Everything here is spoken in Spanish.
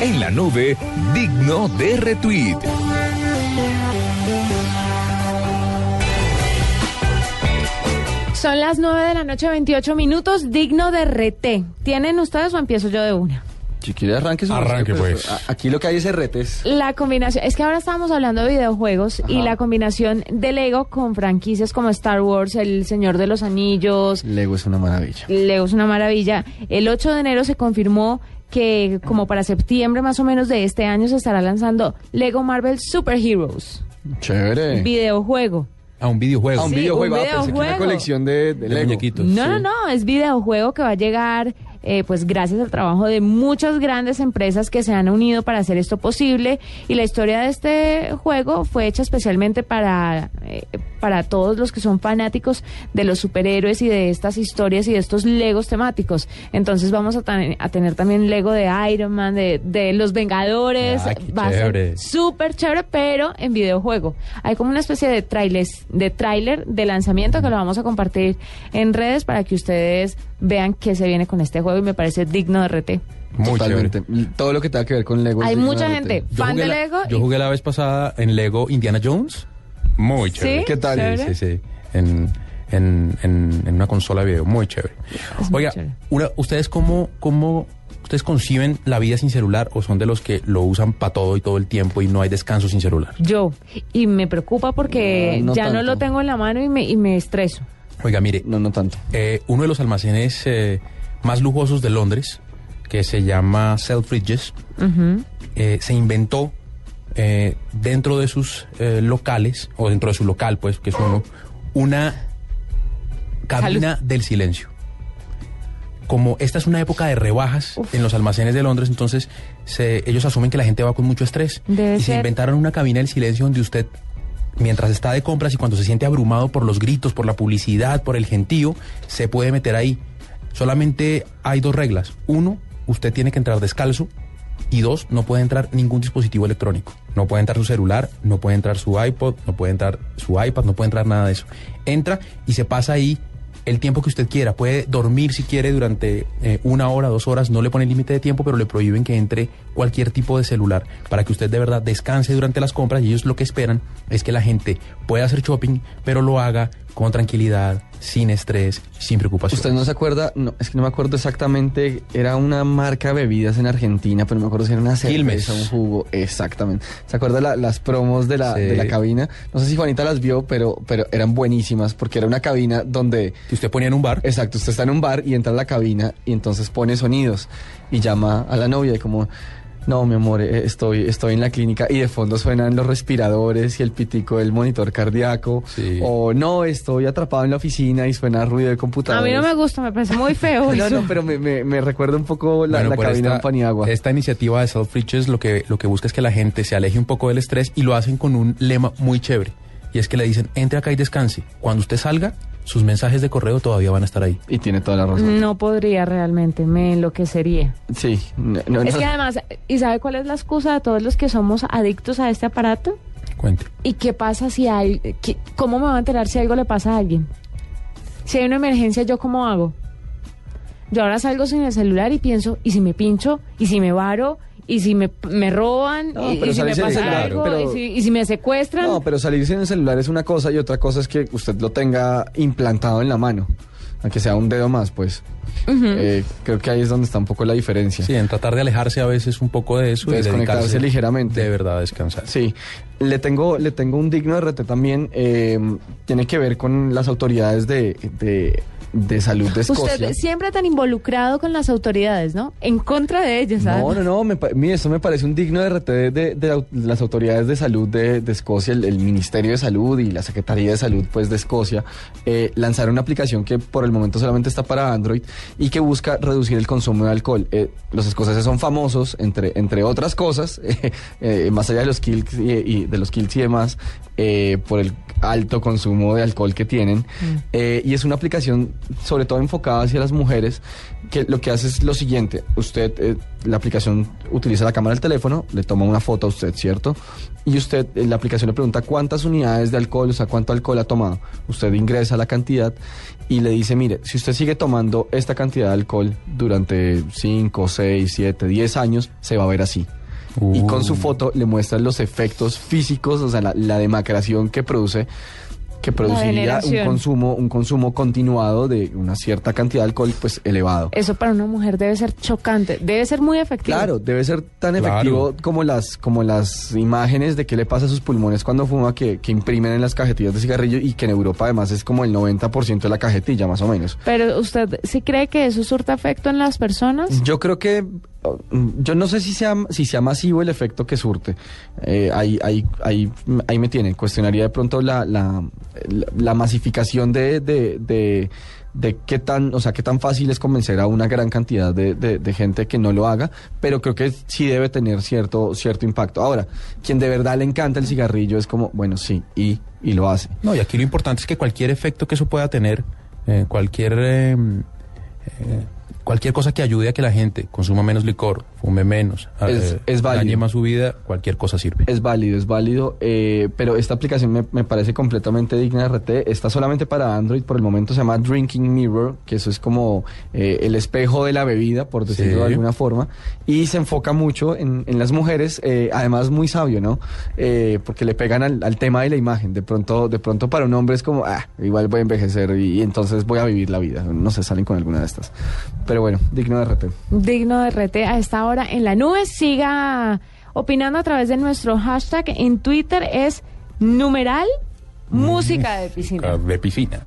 En la nube, digno de retweet. Son las 9 de la noche, 28 minutos, digno de RT. ¿Tienen ustedes o empiezo yo de una? Si quiere arranque, Arranque, pues. a- Aquí lo que hay es retes. La combinación, es que ahora estamos hablando de videojuegos y la combinación de Lego con franquicias como Star Wars, El Señor de los Anillos, Lego es una maravilla. Lego es una maravilla. El 8 de enero se confirmó que como para septiembre más o menos de este año se estará lanzando Lego Marvel Super Heroes, Chévere. videojuego. A un videojuego. a un Sí, videojuego. un ah, pensé que una videojuego. colección de, de de Lego. muñequitos. No, sí. no, no, es videojuego que va a llegar, eh, pues gracias al trabajo de muchas grandes empresas que se han unido para hacer esto posible. Y la historia de este juego fue hecha especialmente para, eh, para todos los que son fanáticos de los superhéroes y de estas historias y de estos Legos temáticos. Entonces vamos a, tan- a tener también Lego de Iron Man, de, de los Vengadores. Ah, a ser chévere. súper chévere, pero en videojuego. Hay como una especie de trailers, de tráiler de lanzamiento que lo vamos a compartir en redes para que ustedes vean qué se viene con este juego y me parece digno de RT. Muy Totalmente. chévere. Todo lo que tenga que ver con Lego. es Hay mucha gente RT. Fan de la- Lego. Yo y- jugué la vez pasada en Lego Indiana Jones. Muy chévere. ¿Qué tal? Chévere. Sí, sí. En, en, en, en una consola de video. Muy chévere. Es muy Oiga, chévere. una- ¿ustedes cómo, cómo ustedes conciben la vida sin celular o son de los que lo usan para todo y todo el tiempo y no hay descanso sin celular? Yo. Y me preocupa porque No, no ya no lo tengo en la mano y me, y me estreso. Oiga, mire, No, no tanto. eh, uno de los almacenes eh, más lujosos de Londres, que se llama Selfridges, eh, se inventó eh, dentro de sus eh, locales, o dentro de su local, pues, que es uno, una cabina del silencio. Como esta es una época de rebajas Uf. en los almacenes de Londres, entonces se- ellos asumen que la gente va con mucho estrés. Debe y se inventaron una cabina del silencio donde usted, mientras está de compras y cuando se siente abrumado por los gritos, por la publicidad, por el gentío, se puede meter ahí. Solamente hay dos reglas. Uno, usted tiene que entrar descalzo. Y dos, no puede entrar ningún dispositivo electrónico. No puede entrar su celular, no puede entrar su iPod, no puede entrar su iPad, no puede entrar nada de eso. Entra y se pasa ahí el tiempo que usted quiera. Puede dormir si quiere durante eh, una hora, dos horas. No le ponen límite de tiempo, pero le prohíben que entre cualquier tipo de celular para que usted de verdad descanse durante las compras. Y ellos lo que esperan es que la gente pueda hacer shopping, pero lo haga con tranquilidad, sin estrés, sin preocupación. ¿Usted no se acuerda? No, es que no me acuerdo exactamente. Era una marca de bebidas en Argentina, pero no me acuerdo si era una Quilmes. cerveza, un jugo. Exactamente. ¿Se acuerda la- las promos de la, Sí. de la cabina? No sé si Juanita las vio, pero, pero eran buenísimas porque era una cabina donde... que usted ponía en un bar. Exacto, usted está en un bar y entra a la cabina y entonces pone sonidos y llama a la novia y como, no, mi amor, eh, estoy, estoy en la clínica y de fondo suenan los respiradores y el pitico del monitor cardíaco. Sí. O no, estoy atrapado en la oficina y suena ruido de A computador. mí no me gusta, me parece muy feo. No, eso. no, pero me, me, me recuerda un poco la, Bueno, la cabina esta, en Paniagua. Esta iniciativa de Selfridges lo que, lo que busca es que la gente se aleje un poco del estrés y lo hacen con un lema muy chévere. Y es que le dicen, entre acá y descanse. Cuando usted salga, sus mensajes de correo todavía van a estar ahí. Y tiene toda la razón. No podría realmente, me enloquecería. Sí. No, no, Es no. que además, ¿y sabe cuál es la excusa de todos los que somos adictos a este aparato? Cuente. ¿Y qué pasa si hay... qué- ¿Cómo me va a enterar si algo le pasa a alguien? Si hay una emergencia, ¿yo cómo hago? Yo ahora salgo sin el celular y pienso, ¿y si me pincho? ¿Y si me varo? ¿Y si me, me roban? No, ¿Y, si me pasa celular, algo? pero- ¿Y, si, y si me secuestran? No, pero salirse en el celular es una cosa y otra cosa es que usted lo tenga implantado en la mano. Aunque sea un dedo más, pues. Eh, creo que ahí es donde está un poco la diferencia. Sí, en tratar de alejarse a veces un poco de eso. De y desconectarse ligeramente. De verdad descansar. Sí, le tengo, le tengo un digno de RT también. eh, tiene que ver con las autoridades de, de, de salud de Escocia. Usted siempre tan involucrado con las autoridades, ¿no? En contra de ellas, ¿sabes? No, no, no, me, pa- mire, esto me parece un digno de RT de, de- las autoridades de salud de, de Escocia, el, el Ministerio de Salud y la Secretaría de Salud pues de Escocia, eh, lanzaron una aplicación que por el momento solamente está para Android y que busca reducir el consumo de alcohol. Eh, los escoceses son famosos, entre, entre otras cosas, eh, eh, más allá de los kills y, y de los kills y demás, por el alto consumo de alcohol que tienen. Eh, y es una aplicación sobre todo enfocada hacia las mujeres, que lo que hace es lo siguiente, usted, eh, la aplicación utiliza la cámara del teléfono, le toma una foto a usted, ¿cierto? Y usted, en la aplicación le pregunta cuántas unidades de alcohol, o sea, cuánto alcohol ha tomado. Usted ingresa la cantidad y le dice, mire, si usted sigue tomando esta cantidad de alcohol durante 5, 6, 7, 10 años, se va a ver así. Y con su Uh. foto le muestran los efectos físicos, o sea, la, la demacración que produce que produciría un consumo un consumo continuado de una cierta cantidad de alcohol pues elevado. Eso para una mujer debe ser chocante, debe ser muy efectivo. Claro, debe ser tan Claro. efectivo como las como las imágenes de qué le pasa a sus pulmones cuando fuma que, que imprimen en las cajetillas de cigarrillo y que en Europa además es como el 90% de la cajetilla más o menos. Pero usted sí cree que eso surta efecto en las personas? Yo creo que yo no sé si sea si sea masivo el efecto que surte. Eh, ahí, ahí, ahí, ahí me tiene. Cuestionaría de pronto la, la, masificación de, de, de, qué tan, o sea, qué tan fácil es convencer a una gran cantidad de, de, gente que no lo haga, pero creo que sí debe tener cierto, cierto impacto. Ahora, quien de verdad le encanta el cigarrillo es como, bueno, sí, y, y lo hace. No, y aquí lo importante es que cualquier efecto que eso pueda tener, eh, cualquier eh, eh, cualquier cosa que ayude a que la gente consuma menos licor, fume menos, Es- eh, es válido. dañe más su vida, cualquier cosa sirve. Es válido, es válido, eh, pero esta aplicación me, me parece completamente digna de RT. Está solamente para Android, por el momento se llama Drinking Mirror, que eso es como eh, el espejo de la bebida, por decirlo Sí. de alguna forma, y se enfoca mucho en, en las mujeres, eh, además muy sabio, ¿no? Eh, porque le pegan al, al tema de la imagen. De pronto, de pronto para un hombre es como, ah, igual voy a envejecer y, y entonces voy a vivir la vida. No se salen con alguna de estas. Pero bueno, digno de RT. Digno de RT a esta hora en la nube. Siga opinando a través de nuestro hashtag en Twitter es numeral música de piscina. De piscina.